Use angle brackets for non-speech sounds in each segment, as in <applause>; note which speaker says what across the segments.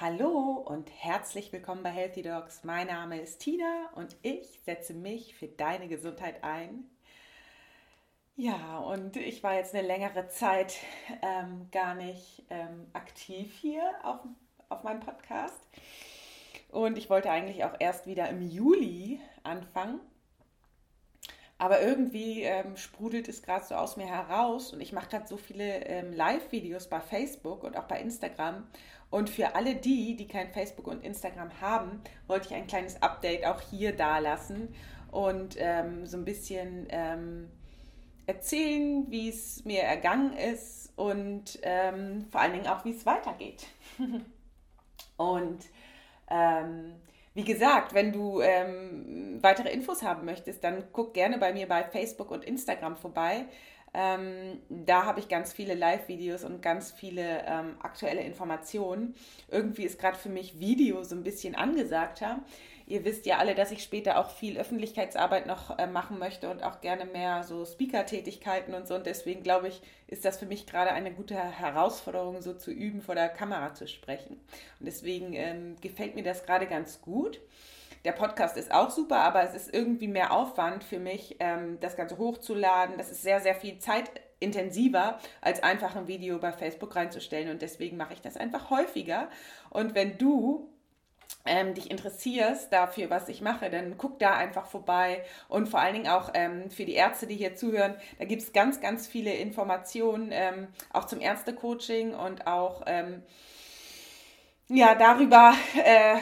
Speaker 1: Hallo und herzlich willkommen bei Healthy Dogs. Mein Name ist Tina und ich setze mich für deine Gesundheit ein. Ja, und ich war jetzt eine längere Zeit ähm, gar nicht ähm, aktiv hier auf, auf meinem Podcast. Und ich wollte eigentlich auch erst wieder im Juli anfangen. Aber irgendwie ähm, sprudelt es gerade so aus mir heraus und ich mache gerade so viele ähm, Live-Videos bei Facebook und auch bei Instagram. Und für alle die, die kein Facebook und Instagram haben, wollte ich ein kleines Update auch hier da lassen und ähm, so ein bisschen ähm, erzählen, wie es mir ergangen ist und ähm, vor allen Dingen auch, wie es weitergeht. <laughs> und ähm, wie gesagt, wenn du ähm, weitere Infos haben möchtest, dann guck gerne bei mir bei Facebook und Instagram vorbei. Ähm, da habe ich ganz viele Live-Videos und ganz viele ähm, aktuelle Informationen. Irgendwie ist gerade für mich Video so ein bisschen angesagter. Ihr wisst ja alle, dass ich später auch viel Öffentlichkeitsarbeit noch äh, machen möchte und auch gerne mehr so Speaker-Tätigkeiten und so. Und deswegen glaube ich, ist das für mich gerade eine gute Herausforderung, so zu üben, vor der Kamera zu sprechen. Und deswegen ähm, gefällt mir das gerade ganz gut. Der Podcast ist auch super, aber es ist irgendwie mehr Aufwand für mich, ähm, das Ganze hochzuladen. Das ist sehr, sehr viel zeitintensiver, als einfach ein Video bei Facebook reinzustellen. Und deswegen mache ich das einfach häufiger. Und wenn du ähm, dich interessierst dafür, was ich mache, dann guck da einfach vorbei. Und vor allen Dingen auch ähm, für die Ärzte, die hier zuhören, da gibt es ganz, ganz viele Informationen, ähm, auch zum Ärztecoaching und auch ähm, ja, darüber, äh,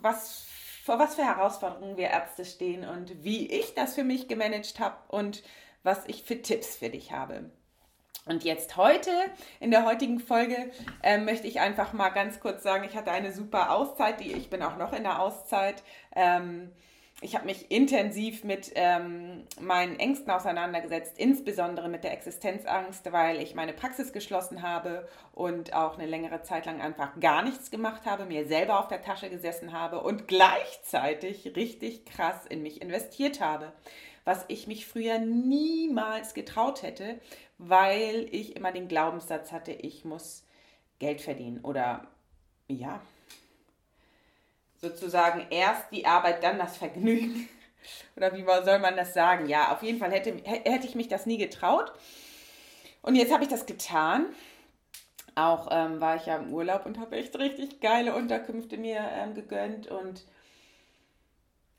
Speaker 1: was vor was für Herausforderungen wir Ärzte stehen und wie ich das für mich gemanagt habe und was ich für Tipps für dich habe. Und jetzt heute, in der heutigen Folge, äh, möchte ich einfach mal ganz kurz sagen, ich hatte eine super Auszeit, die, ich bin auch noch in der Auszeit. Ähm, ich habe mich intensiv mit ähm, meinen Ängsten auseinandergesetzt, insbesondere mit der Existenzangst, weil ich meine Praxis geschlossen habe und auch eine längere Zeit lang einfach gar nichts gemacht habe, mir selber auf der Tasche gesessen habe und gleichzeitig richtig krass in mich investiert habe, was ich mich früher niemals getraut hätte, weil ich immer den Glaubenssatz hatte, ich muss Geld verdienen oder ja, sozusagen erst die Arbeit, dann das Vergnügen. <laughs> Oder wie soll man das sagen? Ja, auf jeden Fall hätte, hätte ich mich das nie getraut. Und jetzt habe ich das getan. Auch ähm, war ich ja im Urlaub und habe echt richtig geile Unterkünfte mir ähm, gegönnt. Und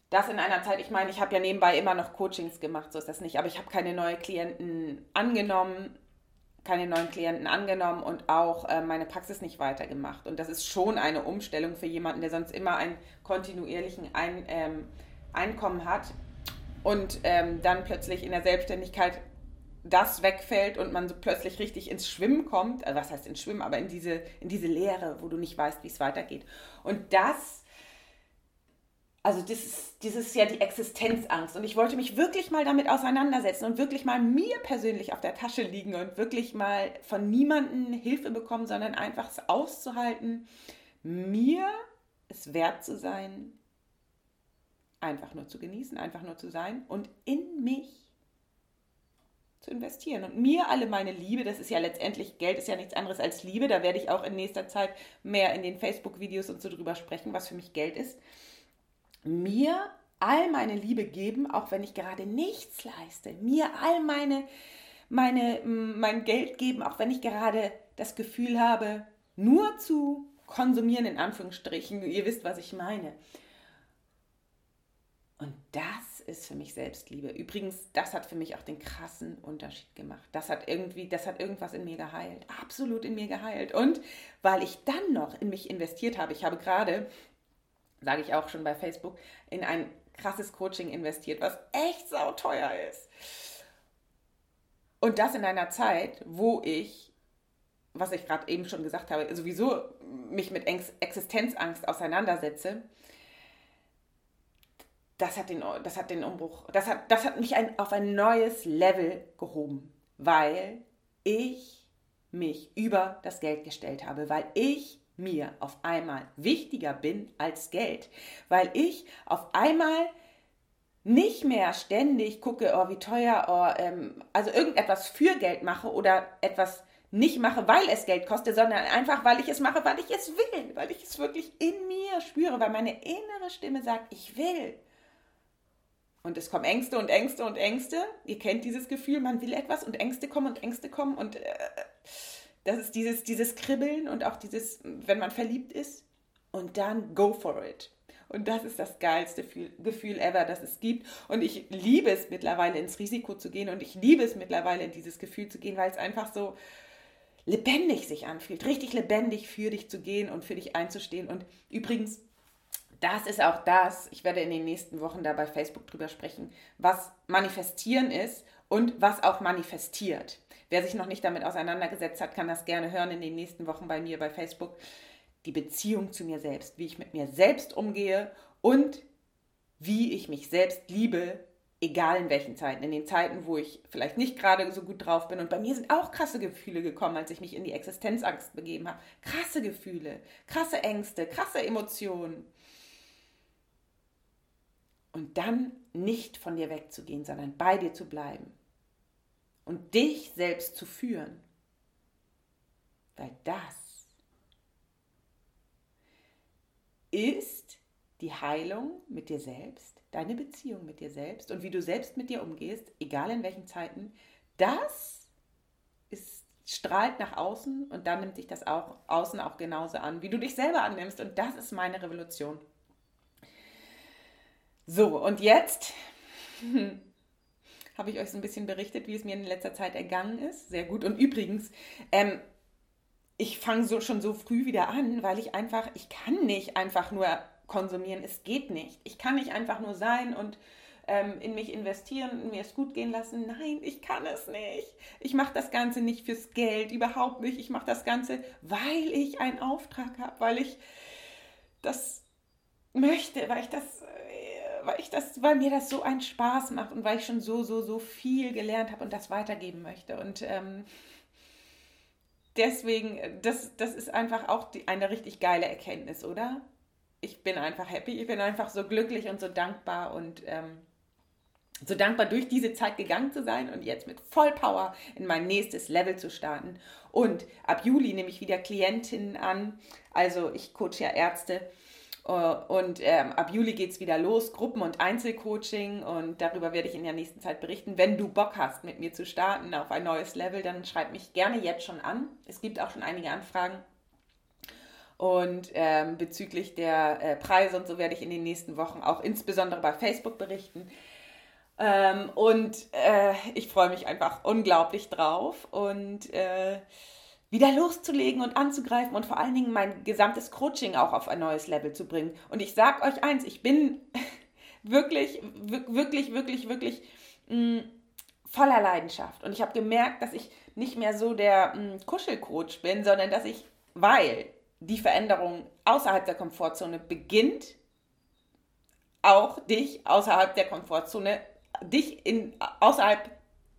Speaker 1: das in einer Zeit, ich meine, ich habe ja nebenbei immer noch Coachings gemacht, so ist das nicht. Aber ich habe keine neuen Klienten angenommen keine neuen Klienten angenommen und auch äh, meine Praxis nicht weitergemacht. Und das ist schon eine Umstellung für jemanden, der sonst immer einen kontinuierlichen Ein, ähm, Einkommen hat und ähm, dann plötzlich in der Selbstständigkeit das wegfällt und man so plötzlich richtig ins Schwimmen kommt. Also was heißt ins Schwimmen, aber in diese, in diese Leere, wo du nicht weißt, wie es weitergeht. Und das also das ist, das ist ja die Existenzangst. Und ich wollte mich wirklich mal damit auseinandersetzen und wirklich mal mir persönlich auf der Tasche liegen und wirklich mal von niemandem Hilfe bekommen, sondern einfach es auszuhalten, mir es wert zu sein, einfach nur zu genießen, einfach nur zu sein und in mich zu investieren. Und mir alle meine Liebe, das ist ja letztendlich, Geld ist ja nichts anderes als Liebe, da werde ich auch in nächster Zeit mehr in den Facebook-Videos und so drüber sprechen, was für mich Geld ist mir all meine Liebe geben, auch wenn ich gerade nichts leiste, mir all meine, meine, mein Geld geben, auch wenn ich gerade das Gefühl habe, nur zu konsumieren, in Anführungsstrichen. Ihr wisst, was ich meine. Und das ist für mich Selbstliebe. Übrigens, das hat für mich auch den krassen Unterschied gemacht. Das hat irgendwie, das hat irgendwas in mir geheilt. Absolut in mir geheilt. Und weil ich dann noch in mich investiert habe, ich habe gerade sage ich auch schon bei Facebook, in ein krasses Coaching investiert, was echt sauteuer ist. Und das in einer Zeit, wo ich, was ich gerade eben schon gesagt habe, sowieso mich mit Existenzangst auseinandersetze, das hat den, das hat den Umbruch, das hat, das hat mich ein, auf ein neues Level gehoben, weil ich mich über das Geld gestellt habe, weil ich mir auf einmal wichtiger bin als Geld, weil ich auf einmal nicht mehr ständig gucke, oh, wie teuer, oh, ähm, also irgendetwas für Geld mache oder etwas nicht mache, weil es Geld kostet, sondern einfach, weil ich es mache, weil ich es will, weil ich es wirklich in mir spüre, weil meine innere Stimme sagt, ich will. Und es kommen Ängste und Ängste und Ängste. Ihr kennt dieses Gefühl, man will etwas und Ängste kommen und Ängste kommen. Und äh, das ist dieses, dieses Kribbeln und auch dieses, wenn man verliebt ist. Und dann go for it. Und das ist das geilste Gefühl ever, das es gibt. Und ich liebe es mittlerweile ins Risiko zu gehen und ich liebe es mittlerweile in dieses Gefühl zu gehen, weil es einfach so lebendig sich anfühlt, richtig lebendig für dich zu gehen und für dich einzustehen. Und übrigens, das ist auch das, ich werde in den nächsten Wochen da bei Facebook drüber sprechen, was manifestieren ist und was auch manifestiert. Wer sich noch nicht damit auseinandergesetzt hat, kann das gerne hören in den nächsten Wochen bei mir bei Facebook die Beziehung zu mir selbst, wie ich mit mir selbst umgehe und wie ich mich selbst liebe, egal in welchen Zeiten. In den Zeiten, wo ich vielleicht nicht gerade so gut drauf bin. Und bei mir sind auch krasse Gefühle gekommen, als ich mich in die Existenzangst begeben habe. Krasse Gefühle, krasse Ängste, krasse Emotionen. Und dann nicht von dir wegzugehen, sondern bei dir zu bleiben. Und dich selbst zu führen. Weil das ist die Heilung mit dir selbst, deine Beziehung mit dir selbst und wie du selbst mit dir umgehst, egal in welchen Zeiten, das ist, strahlt nach außen und dann nimmt dich das auch außen auch genauso an, wie du dich selber annimmst. Und das ist meine Revolution. So, und jetzt <laughs> habe ich euch so ein bisschen berichtet, wie es mir in letzter Zeit ergangen ist. Sehr gut. Und übrigens, ähm, ich fange so schon so früh wieder an, weil ich einfach, ich kann nicht einfach nur konsumieren. Es geht nicht. Ich kann nicht einfach nur sein und ähm, in mich investieren und mir es gut gehen lassen. Nein, ich kann es nicht. Ich mache das Ganze nicht fürs Geld, überhaupt nicht. Ich mache das Ganze, weil ich einen Auftrag habe, weil ich das möchte, weil ich das, äh, weil ich das, weil mir das so einen Spaß macht und weil ich schon so, so, so viel gelernt habe und das weitergeben möchte. Und ähm, deswegen, das, das ist einfach auch die, eine richtig geile Erkenntnis, oder? Ich bin einfach happy, ich bin einfach so glücklich und so dankbar und ähm, so dankbar, durch diese Zeit gegangen zu sein und jetzt mit Vollpower in mein nächstes Level zu starten. Und ab Juli nehme ich wieder Klientinnen an. Also ich coache ja Ärzte und ähm, ab Juli geht es wieder los, Gruppen- und Einzelcoaching. Und darüber werde ich in der nächsten Zeit berichten. Wenn du Bock hast, mit mir zu starten auf ein neues Level, dann schreib mich gerne jetzt schon an. Es gibt auch schon einige Anfragen. Und ähm, bezüglich der äh, Preise und so werde ich in den nächsten Wochen auch insbesondere bei Facebook berichten. Ähm, und äh, ich freue mich einfach unglaublich drauf. Und äh, wieder loszulegen und anzugreifen und vor allen Dingen mein gesamtes Coaching auch auf ein neues Level zu bringen. Und ich sage euch eins, ich bin <laughs> wirklich, wirklich, wirklich, wirklich mh, mm, voller Leidenschaft. Und ich habe gemerkt, dass ich nicht mehr so der mh, mm, Kuschelcoach bin, sondern dass ich, weil die Veränderung außerhalb der Komfortzone beginnt, auch dich außerhalb der Komfortzone, dich in, außerhalb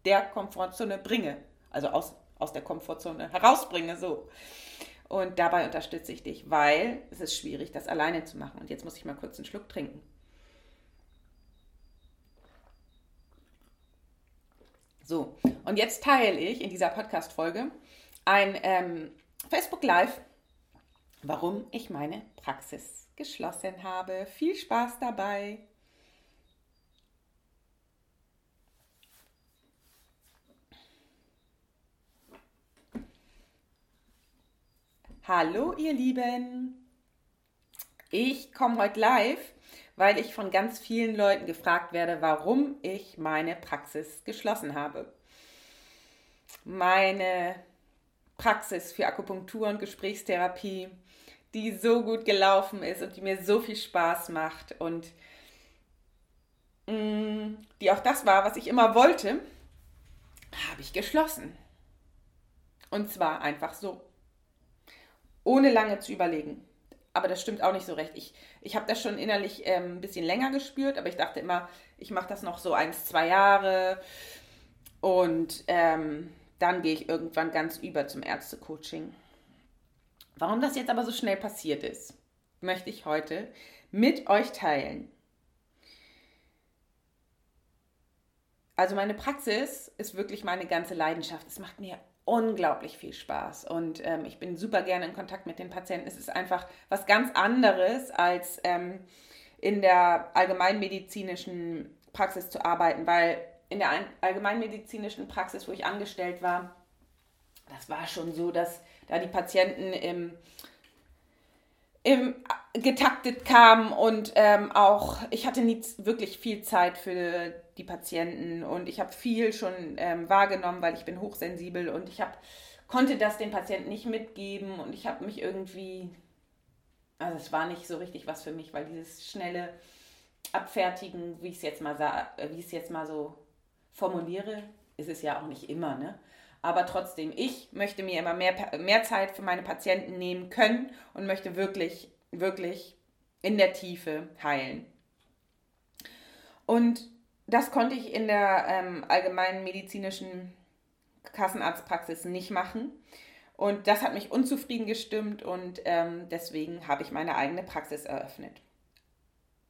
Speaker 1: der Komfortzone bringe. Also aus, aus der Komfortzone herausbringe, so. Und dabei unterstütze ich dich, weil es ist schwierig, das alleine zu machen. Und jetzt muss ich mal kurz einen Schluck trinken. So, und jetzt teile ich in dieser Podcast-Folge ein ähm, Facebook Live, warum ich meine Praxis geschlossen habe. Viel Spaß dabei! Hallo ihr Lieben, ich komme heute live, weil ich von ganz vielen Leuten gefragt werde, warum ich meine Praxis geschlossen habe. Meine Praxis für Akupunktur und Gesprächstherapie, die so gut gelaufen ist und die mir so viel Spaß macht und mm, die auch das war, was ich immer wollte, habe ich geschlossen. Und zwar einfach so ohne lange zu überlegen. Aber das stimmt auch nicht so recht. Ich, ich habe das schon innerlich ähm, ein bisschen länger gespürt, aber ich dachte immer, ich mache das noch so eins, zwei Jahre und ähm, dann gehe ich irgendwann ganz über zum Ärztecoaching. Warum das jetzt aber so schnell passiert ist, möchte ich heute mit euch teilen. Also meine Praxis ist wirklich meine ganze Leidenschaft. Es macht mir unglaublich viel Spaß und ähm, ich bin super gerne in Kontakt mit den Patienten. Es ist einfach was ganz anderes als ähm, in der allgemeinmedizinischen Praxis zu arbeiten, weil in der allgemeinmedizinischen Praxis, wo ich angestellt war, das war schon so, dass da die Patienten im, im getaktet kamen und ähm, auch ich hatte nie wirklich viel Zeit für die Patienten und ich habe viel schon ähm, wahrgenommen, weil ich bin hochsensibel und ich habe konnte das den Patienten nicht mitgeben und ich habe mich irgendwie also es war nicht so richtig was für mich, weil dieses schnelle Abfertigen, wie ich es jetzt mal wie ich es jetzt mal so formuliere, ist es ja auch nicht immer, ne? Aber trotzdem, ich möchte mir immer mehr, mehr Zeit für meine Patienten nehmen können und möchte wirklich, wirklich in der Tiefe heilen. Und das konnte ich in der ähm, allgemeinen medizinischen Kassenarztpraxis nicht machen. Und das hat mich unzufrieden gestimmt und ähm, deswegen habe ich meine eigene Praxis eröffnet.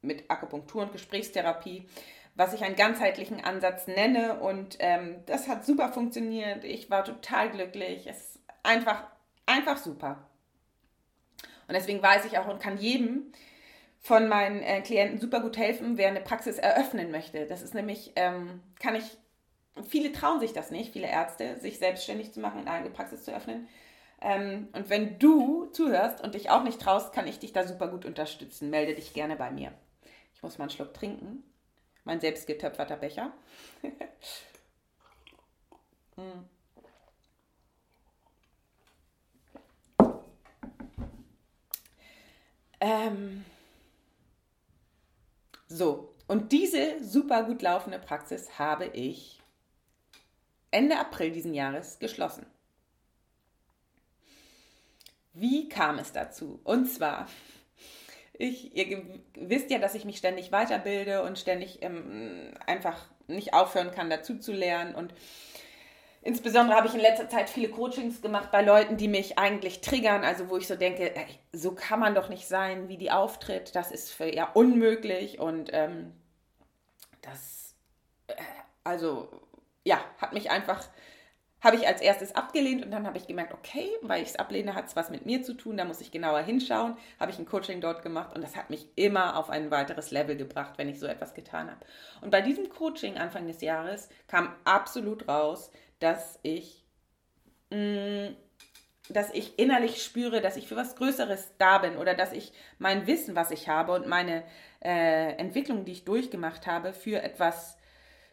Speaker 1: Mit Akupunktur und Gesprächstherapie was ich einen ganzheitlichen Ansatz nenne. Und ähm, das hat super funktioniert. Ich war total glücklich. Es ist einfach, einfach super. Und deswegen weiß ich auch und kann jedem von meinen äh, Klienten super gut helfen, wer eine Praxis eröffnen möchte. Das ist nämlich, ähm, kann ich, viele trauen sich das nicht, viele Ärzte, sich selbstständig zu machen, eine eigene Praxis zu öffnen. Ähm, und wenn du zuhörst und dich auch nicht traust, kann ich dich da super gut unterstützen. Melde dich gerne bei mir. Ich muss mal einen Schluck trinken mein selbst getöpferter Becher. mm. <laughs> ähm. So, und diese super gut laufende Praxis habe ich Ende April diesen Jahres geschlossen. Wie kam es dazu? Und zwar ich, ihr wisst ja, dass ich mich ständig weiterbilde und ständig ähm, einfach nicht aufhören kann, dazu zu lernen. Und insbesondere habe ich in letzter Zeit viele Coachings gemacht bei Leuten, die mich eigentlich triggern, also wo ich so denke, ey, so kann man doch nicht sein, wie die auftritt. Das ist für ja unmöglich und ähm, das, äh, also ja, hat mich einfach habe ich als erstes abgelehnt und dann habe ich gemerkt, okay, weil ich es ablehne, hat es was mit mir zu tun, da muss ich genauer hinschauen. Habe ich ein Coaching dort gemacht und das hat mich immer auf ein weiteres Level gebracht, wenn ich so etwas getan habe. Und bei diesem Coaching Anfang des Jahres kam absolut raus, dass ich, mh, mm, dass ich innerlich spüre, dass ich für was Größeres da bin oder dass ich mein Wissen, was ich habe und meine äh, Entwicklung, die ich durchgemacht habe, für etwas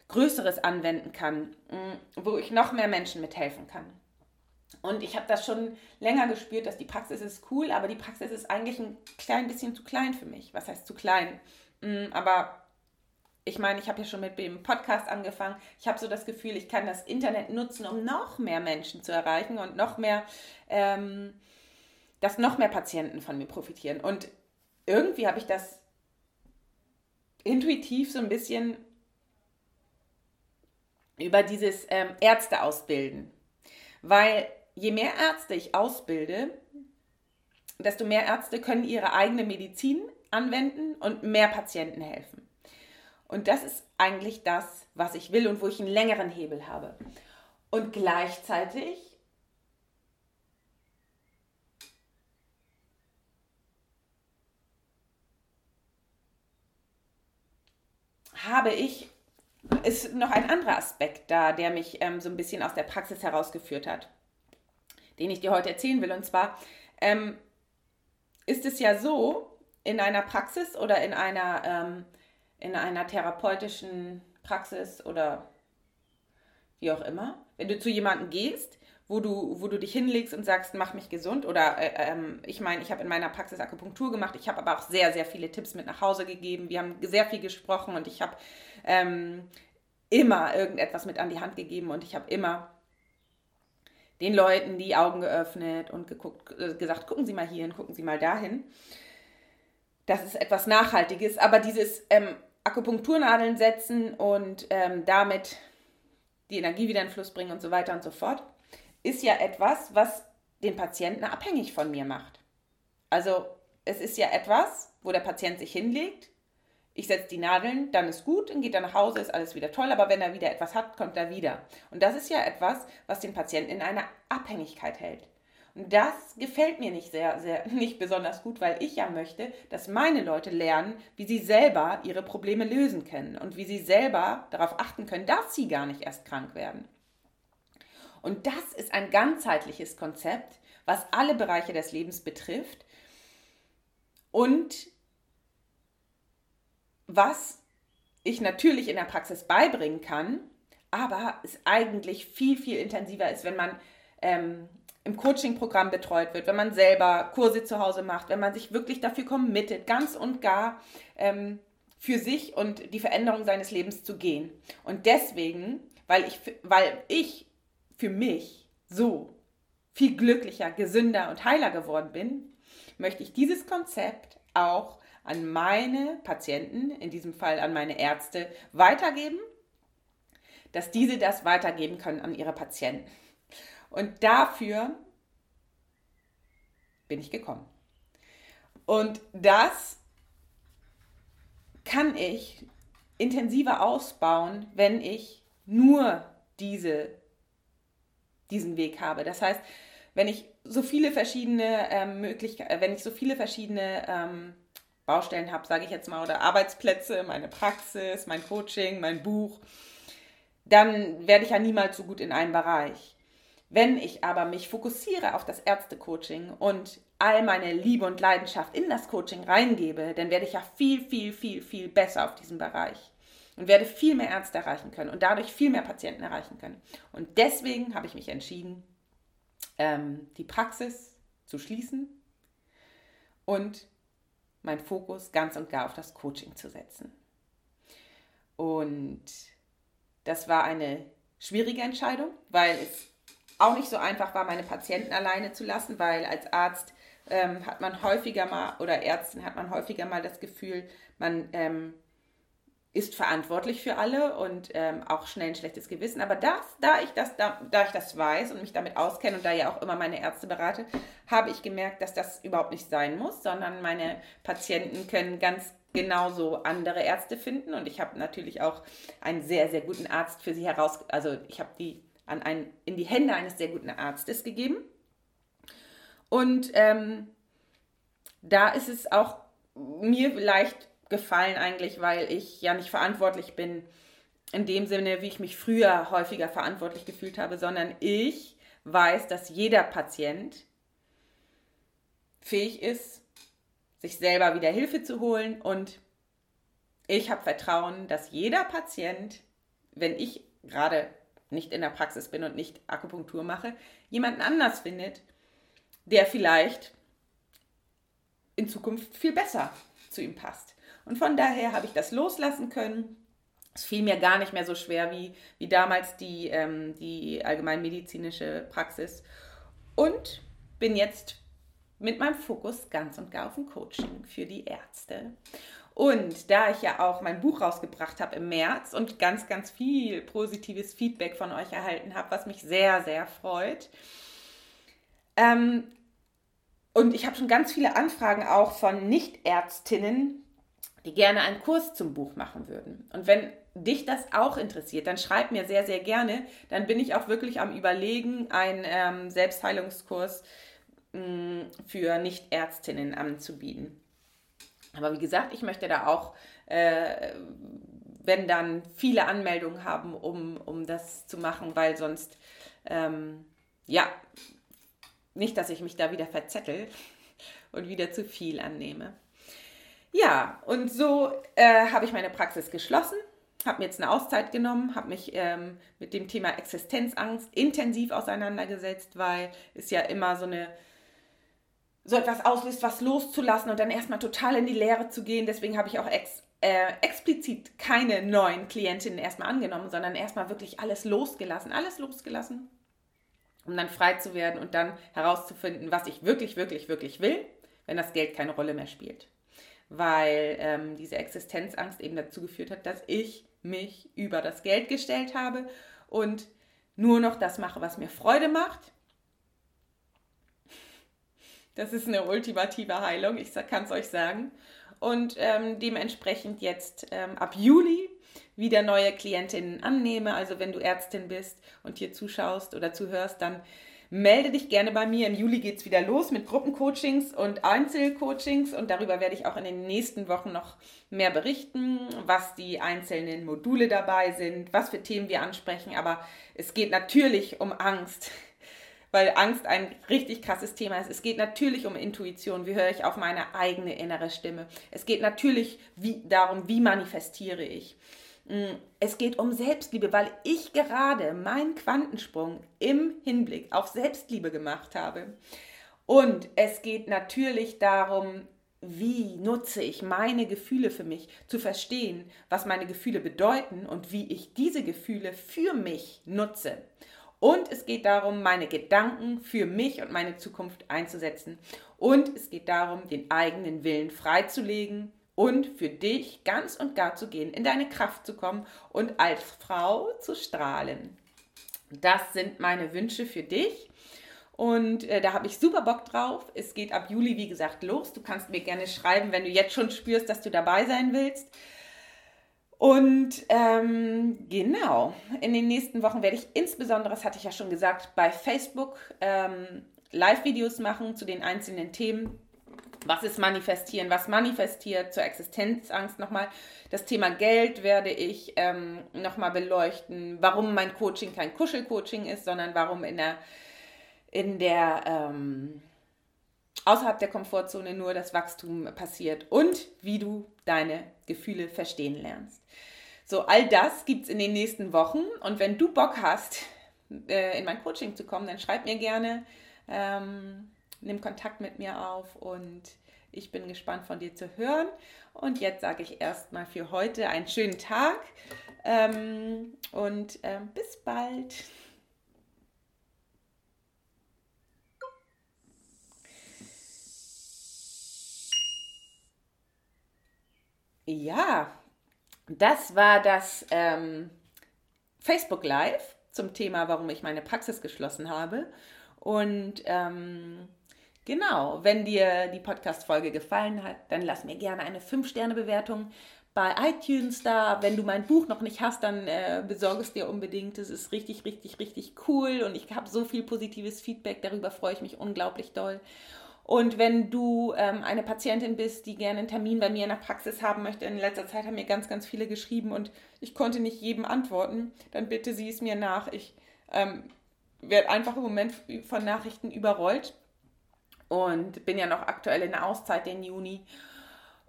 Speaker 1: Größeres anwenden kann, mm, wo ich noch mehr Menschen mithelfen kann. Und ich habe das schon länger gespürt, dass die Praxis ist cool, aber die Praxis ist eigentlich ein klein bisschen zu klein für mich. Was heißt zu klein? Mm, aber ich meine, ich habe ja schon mit dem Podcast angefangen. Ich habe so das Gefühl, ich kann das Internet nutzen, um noch mehr Menschen zu erreichen und noch mehr, ähm, dass noch mehr Patienten von mir profitieren. Und irgendwie habe ich das intuitiv so ein bisschen über dieses ähm, Ärzte ausbilden. Weil je mehr Ärzte ich ausbilde, desto mehr Ärzte können ihre eigene Medizin anwenden und mehr Patienten helfen. Und das ist eigentlich das, was ich will und wo ich einen längeren Hebel habe. Und gleichzeitig habe ich ist noch ein anderer Aspekt da, der mich ähm, so ein bisschen aus der Praxis herausgeführt hat, den ich dir heute erzählen will. Und zwar ähm, ist es ja so, in einer Praxis oder in einer, ähm, in einer therapeutischen Praxis oder wie auch immer, wenn du zu jemandem gehst, wo du, wo du dich hinlegst und sagst, mach mich gesund. Oder äh, ähm, ich meine, ich habe in meiner Praxis Akupunktur gemacht, ich habe aber auch sehr, sehr viele Tipps mit nach Hause gegeben. Wir haben sehr viel gesprochen und ich habe ähm, immer irgendetwas mit an die Hand gegeben und ich habe immer den Leuten die Augen geöffnet und geguckt, äh, gesagt, gucken Sie mal hierhin, gucken Sie mal dahin. Das ist etwas Nachhaltiges, aber dieses ähm, Akupunkturnadeln setzen und ähm, damit die Energie wieder in Fluss bringen und so weiter und so fort, ist ja etwas, was den Patienten abhängig von mir macht. Also es ist ja etwas, wo der Patient sich hinlegt, ich setze die Nadeln, dann ist gut, dann geht er nach Hause, ist alles wieder toll, aber wenn er wieder etwas hat, kommt er wieder. Und das ist ja etwas, was den Patienten in einer Abhängigkeit hält. Und das gefällt mir nicht sehr, sehr, <laughs> nicht besonders gut, weil ich ja möchte, dass meine Leute lernen, wie sie selber ihre Probleme lösen können und wie sie selber darauf achten können, dass sie gar nicht erst krank werden. Und das ist ein ganzheitliches Konzept, was alle Bereiche des Lebens betrifft und was ich natürlich in der Praxis beibringen kann, aber es eigentlich viel, viel intensiver ist, wenn man ähm, im Coaching-Programm betreut wird, wenn man selber Kurse zu Hause macht, wenn man sich wirklich dafür committet, ganz und gar ähm, für sich und die Veränderung seines Lebens zu gehen. Und deswegen, weil ich, weil ich für mich so viel glücklicher, gesünder und heiler geworden bin, möchte ich dieses Konzept auch an meine Patienten, in diesem Fall an meine Ärzte, weitergeben, dass diese das weitergeben können an ihre Patienten. Und dafür bin ich gekommen. Und das kann ich intensiver ausbauen, wenn ich nur diese, diesen Weg habe. Das heißt, wenn ich so viele verschiedene ähm, Möglichkeiten, wenn ich so viele verschiedene ähm, Baustellen habe, sage ich jetzt mal, oder Arbeitsplätze, meine Praxis, mein Coaching, mein Buch, dann werde ich ja niemals so gut in einem Bereich. Wenn ich aber mich fokussiere auf das Ärztecoaching und all meine Liebe und Leidenschaft in das Coaching reingebe, dann werde ich ja viel, viel, viel, viel besser auf diesem Bereich und werde viel mehr Ärzte erreichen können und dadurch viel mehr Patienten erreichen können. Und deswegen habe ich mich entschieden, ähm, die Praxis zu schließen und meinen Fokus ganz und gar auf das Coaching zu setzen. Und das war eine schwierige Entscheidung, weil es auch nicht so einfach war, meine Patienten alleine zu lassen, weil als Arzt ähm, hat man häufiger mal oder Ärztin hat man häufiger mal das Gefühl, man ähm, ist verantwortlich für alle und ähm, auch schnell ein schlechtes Gewissen. Aber das, da, ich das, da, da ich das weiß und mich damit auskenne und da ja auch immer meine Ärzte berate, habe ich gemerkt, dass das überhaupt nicht sein muss, sondern meine Patienten können ganz genauso andere Ärzte finden. Und ich habe natürlich auch einen sehr, sehr guten Arzt für sie heraus, also ich habe die an ein, in die Hände eines sehr guten Arztes gegeben. Und ähm, da ist es auch mir leicht gefallen eigentlich, weil ich ja nicht verantwortlich bin in dem Sinne, wie ich mich früher häufiger verantwortlich gefühlt habe, sondern ich weiß, dass jeder Patient fähig ist, sich selber wieder Hilfe zu holen und ich habe Vertrauen, dass jeder Patient, wenn ich gerade nicht in der Praxis bin und nicht Akupunktur mache, jemanden anders findet, der vielleicht in Zukunft viel besser zu ihm passt. Und von daher habe ich das loslassen können. Es fiel mir gar nicht mehr so schwer wie, wie damals die, ähm, die allgemeinmedizinische Praxis. Und bin jetzt mit meinem Fokus ganz und gar auf dem Coaching für die Ärzte. Und da ich ja auch mein Buch rausgebracht habe im März und ganz, ganz viel positives Feedback von euch erhalten habe, was mich sehr, sehr freut. Ähm, und ich habe schon ganz viele Anfragen auch von Nichtärztinnen, die gerne einen Kurs zum Buch machen würden. Und wenn dich das auch interessiert, dann schreib mir sehr, sehr gerne. Dann bin ich auch wirklich am Überlegen, einen ähm, Selbstheilungskurs mh, mm, für Nichtärztinnen anzubieten. Aber wie gesagt, ich möchte da auch, äh, wenn dann viele Anmeldungen haben, um, um das zu machen, weil sonst, ähm, ja, nicht, dass ich mich da wieder verzettel und wieder zu viel annehme. Ja, und so äh, habe ich meine Praxis geschlossen, habe mir jetzt eine Auszeit genommen, habe mich ähm, mit dem Thema Existenzangst intensiv auseinandergesetzt, weil es ja immer so eine so etwas auslöst, was loszulassen und dann erstmal total in die Leere zu gehen. Deswegen habe ich auch ex, äh, explizit keine neuen Klientinnen erstmal angenommen, sondern erstmal wirklich alles losgelassen, alles losgelassen, um dann frei zu werden und dann herauszufinden, was ich wirklich, wirklich, wirklich will, wenn das Geld keine Rolle mehr spielt. Weil ähm, diese Existenzangst eben dazu geführt hat, dass ich mich über das Geld gestellt habe und nur noch das mache, was mir Freude macht das ist eine ultimative Heilung, ich kann es euch sagen. und ähm, dementsprechend jetzt ähm, ab Juli wieder neue Klientinnen annehme. Also wenn du Ärztin bist und hier zuschaust oder zuhörst, dann melde dich gerne bei mir. Im Juli geht es wieder los mit Gruppencoachings und Einzelcoachings und darüber werde ich auch in den nächsten Wochen noch mehr berichten, was die einzelnen Module dabei sind, was für Themen wir ansprechen. Aber es geht natürlich um Angst <laughs> weil Angst ein richtig krasses Thema ist. Es geht natürlich um Intuition. Wie höre ich auf meine eigene innere Stimme? Es geht natürlich wie, darum, wie manifestiere ich. Mm, es geht um Selbstliebe, weil ich gerade meinen Quantensprung im Hinblick auf Selbstliebe gemacht habe. Und es geht natürlich darum, wie nutze ich meine Gefühle für mich, zu verstehen, was meine Gefühle bedeuten und wie ich diese Gefühle für mich nutze. Und es geht darum, meine Gedanken für mich und meine Zukunft einzusetzen. Und es geht darum, den eigenen Willen freizulegen und für dich ganz und gar zu gehen, in deine Kraft zu kommen und als Frau zu strahlen. Das sind meine Wünsche für dich. Und äh, da habe ich super Bock drauf. Es geht ab Juli, wie gesagt, los. Du kannst mir gerne schreiben, wenn du jetzt schon spürst, dass du dabei sein willst. Und ähm, genau, in den nächsten Wochen werde ich insbesondere, das hatte ich ja schon gesagt, bei Facebook ähm, Live-Videos machen zu den einzelnen Themen. Was ist manifestieren? Was manifestiert zur Existenzangst nochmal? Das Thema Geld werde ich ähm, nochmal beleuchten. Warum mein Coaching kein Kuschelcoaching ist, sondern warum in der, in der ähm, außerhalb der Komfortzone nur das Wachstum passiert und wie du deine Gefühle verstehen lernst. So, all das gibt es in den nächsten Wochen. Und wenn du Bock hast, äh, in mein Coaching zu kommen, dann schreib mir gerne, ähm, nimm Kontakt mit mir auf und ich bin gespannt von dir zu hören. Und jetzt sage ich erstmal für heute einen schönen Tag ähm, und ähm, bis bald. Ja, das war das ähm, Facebook Live zum Thema, warum ich meine Praxis geschlossen habe. Und ähm, genau, wenn dir die Podcast-Folge gefallen hat, dann lass mir gerne eine 5-Sterne-Bewertung bei iTunes da. Wenn du mein Buch noch nicht hast, dann äh, besorge es dir unbedingt. Es ist richtig, richtig, richtig cool und ich habe so viel positives Feedback. Darüber freue ich mich unglaublich doll. Und wenn du ähm, eine Patientin bist, die gerne einen Termin bei mir in der Praxis haben möchte, in letzter Zeit haben mir ganz, ganz viele geschrieben und ich konnte nicht jedem antworten, dann bitte sieh es mir nach. Ich ähm, werde einfach im Moment von Nachrichten überrollt und bin ja noch aktuell in der Auszeit den Juni.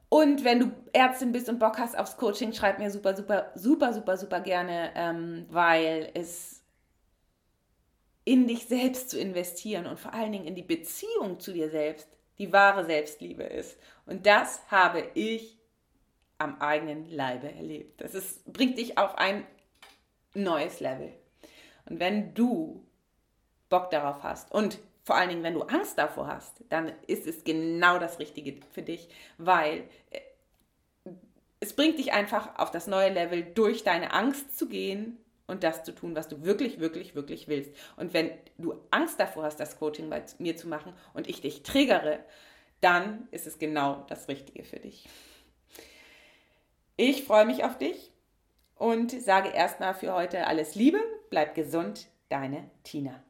Speaker 1: Und wenn du Ärztin bist und Bock hast aufs Coaching, schreib mir super, super, super, super, super gerne, ähm, weil es in dich selbst zu investieren und vor allen Dingen in die Beziehung zu dir selbst, die wahre Selbstliebe ist. Und das habe ich am eigenen Leibe erlebt. Das ist, bringt dich auf ein neues Level. Und wenn du Bock darauf hast und vor allen Dingen, wenn du Angst davor hast, dann ist es genau das Richtige für dich, weil äh, es bringt dich einfach auf das neue Level, durch deine Angst zu gehen und das zu tun, was du wirklich, wirklich, wirklich willst. Und wenn du Angst davor hast, das Coaching bei mir zu machen und ich dich triggere, dann ist es genau das Richtige für dich. Ich freue mich auf dich und sage erstmal für heute alles Liebe, bleib gesund, deine Tina.